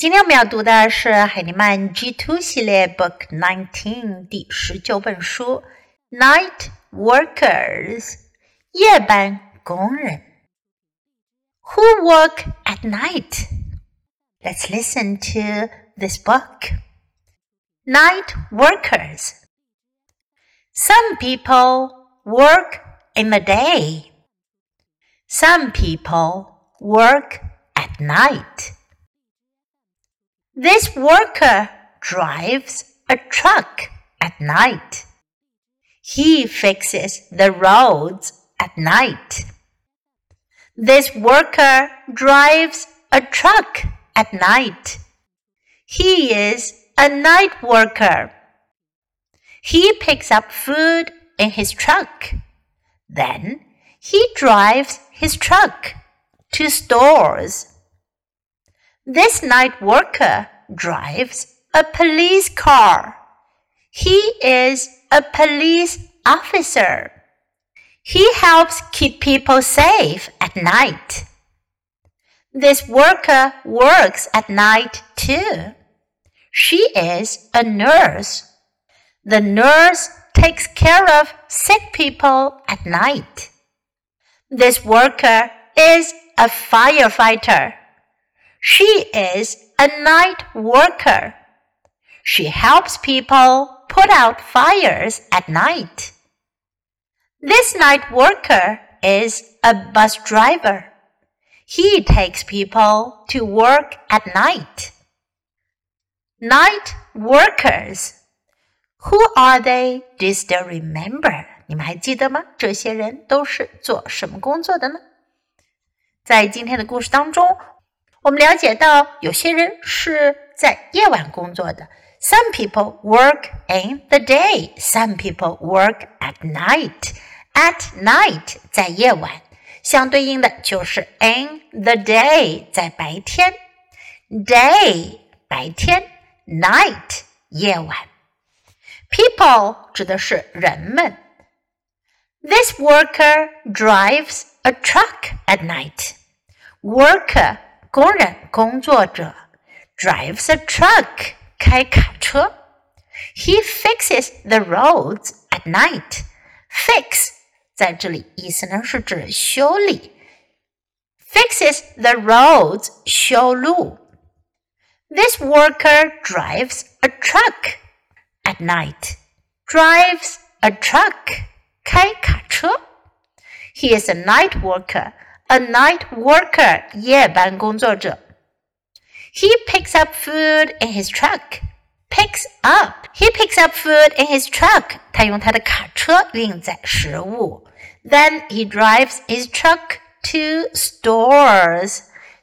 今天我们要读的是海尼曼 G Two 系列 Book Nineteen 第十九本书《Night Workers》夜班工人。Who work at night? Let's listen to this book. Night workers. Some people work in the day. Some people work at night. This worker drives a truck at night. He fixes the roads at night. This worker drives a truck at night. He is a night worker. He picks up food in his truck. Then he drives his truck to stores. This night worker drives a police car. He is a police officer. He helps keep people safe at night. This worker works at night too. She is a nurse. The nurse takes care of sick people at night. This worker is a firefighter. She is a night worker. She helps people put out fires at night. This night worker is a bus driver. He takes people to work at night. Night workers. Who are they? Do you still remember? 你们还记得吗？这些人都是做什么工作的呢？在今天的故事当中， 我们了解到，有些人是在夜晚工作的。Some people work in the day. Some people work at night. At night 在夜晚，相对应的就是 in the day 在白天。Day 白天，night 夜晚。People 指的是人们。This worker drives a truck at night. Worker 工人、工作者，drives a truck，开卡车。He fixes the roads at night. Fix 在这里意思呢是指修理。Fixes the roads 修路。This worker drives a truck at night. Drives a truck 开卡车。He is a night worker a night worker 夜班工作者。He picks up food in his truck. Picks up. He picks up food in his truck. 他用他的卡车运载食物。Then he drives his truck to stores.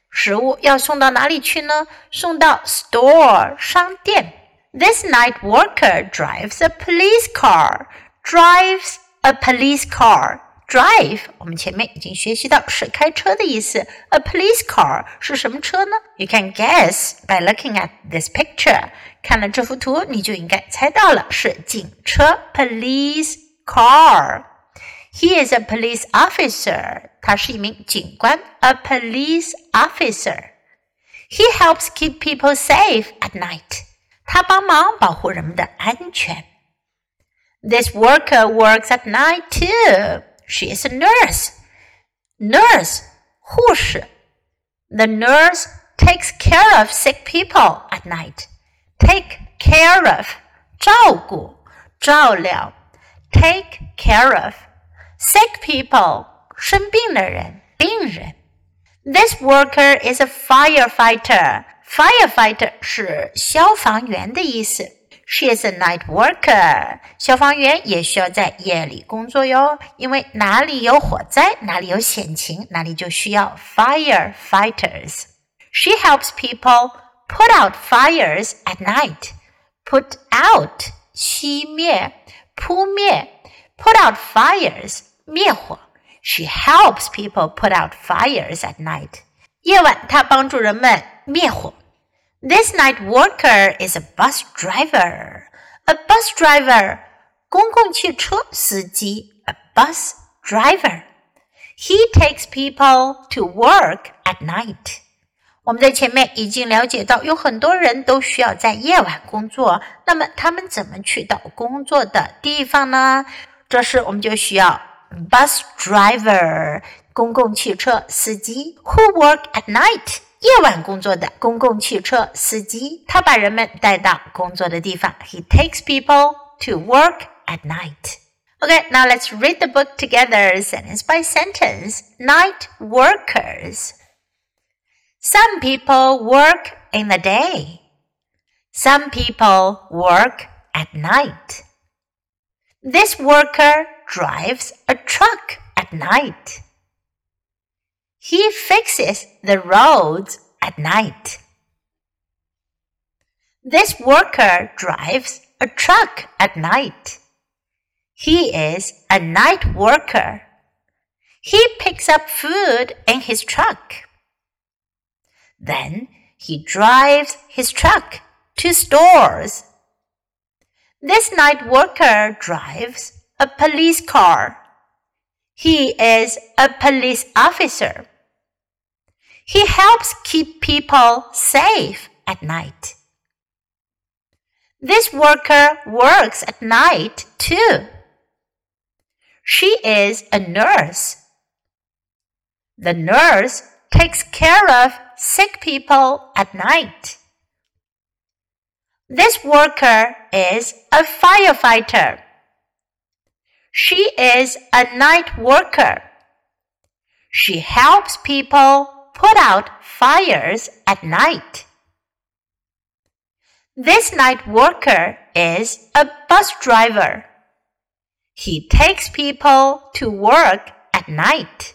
食物要送到哪里去呢？送到 store 商店。This night worker drives a police car. Drives a police car. Drive，我们前面已经学习到是开车的意思。A police car 是什么车呢？You can guess by looking at this picture。看了这幅图，你就应该猜到了，是警车。Police car。He is a police officer。他是一名警官。A police officer。He helps keep people safe at night。他帮忙保护人们的安全。This worker works at night too. She is a nurse. Nurse, 护士. The nurse takes care of sick people at night. Take care of, 照顾,照料. Take care of. Sick people, 生病的人,病人. This worker is a firefighter. Firefighter 是消防员的意思。 she is a night worker. 消防员也需要在夜里工作哟，因为哪里有火灾，哪里有险情，哪里就需要 firefighters. She helps people put out fires at night. Put out 熄灭，扑灭，put out fires 灭火。She helps people put out fires at night. 夜晚，她帮助人们灭火。 this night worker is a bus driver. A bus driver, 公共汽车司机 a bus driver. He takes people to work at night. 我们在前面已经了解到，有很多人都需要在夜晚工作。那么他们怎么去到工作的地方呢？这时我们就需要 bus driver 公共汽车司机 who work at night 夜晚工作的公共汽车司机，他把人们带到工作的地方。He takes people to work at night. Okay, now let's read the book together, sentence by sentence. Night workers. Some people work in the day. Some people work at night. This worker drives a truck at night. He fixes the roads at night. This worker drives a truck at night. He is a night worker. He picks up food in his truck. Then he drives his truck to stores. This night worker drives a police car. He is a police officer. He helps keep people safe at night. This worker works at night too. She is a nurse. The nurse takes care of sick people at night. This worker is a firefighter. She is a night worker. She helps people put out fires at night. This night worker is a bus driver. He takes people to work at night.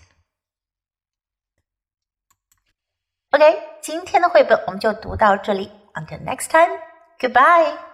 OK，今天的绘本我们就读到这里。Until next time, goodbye.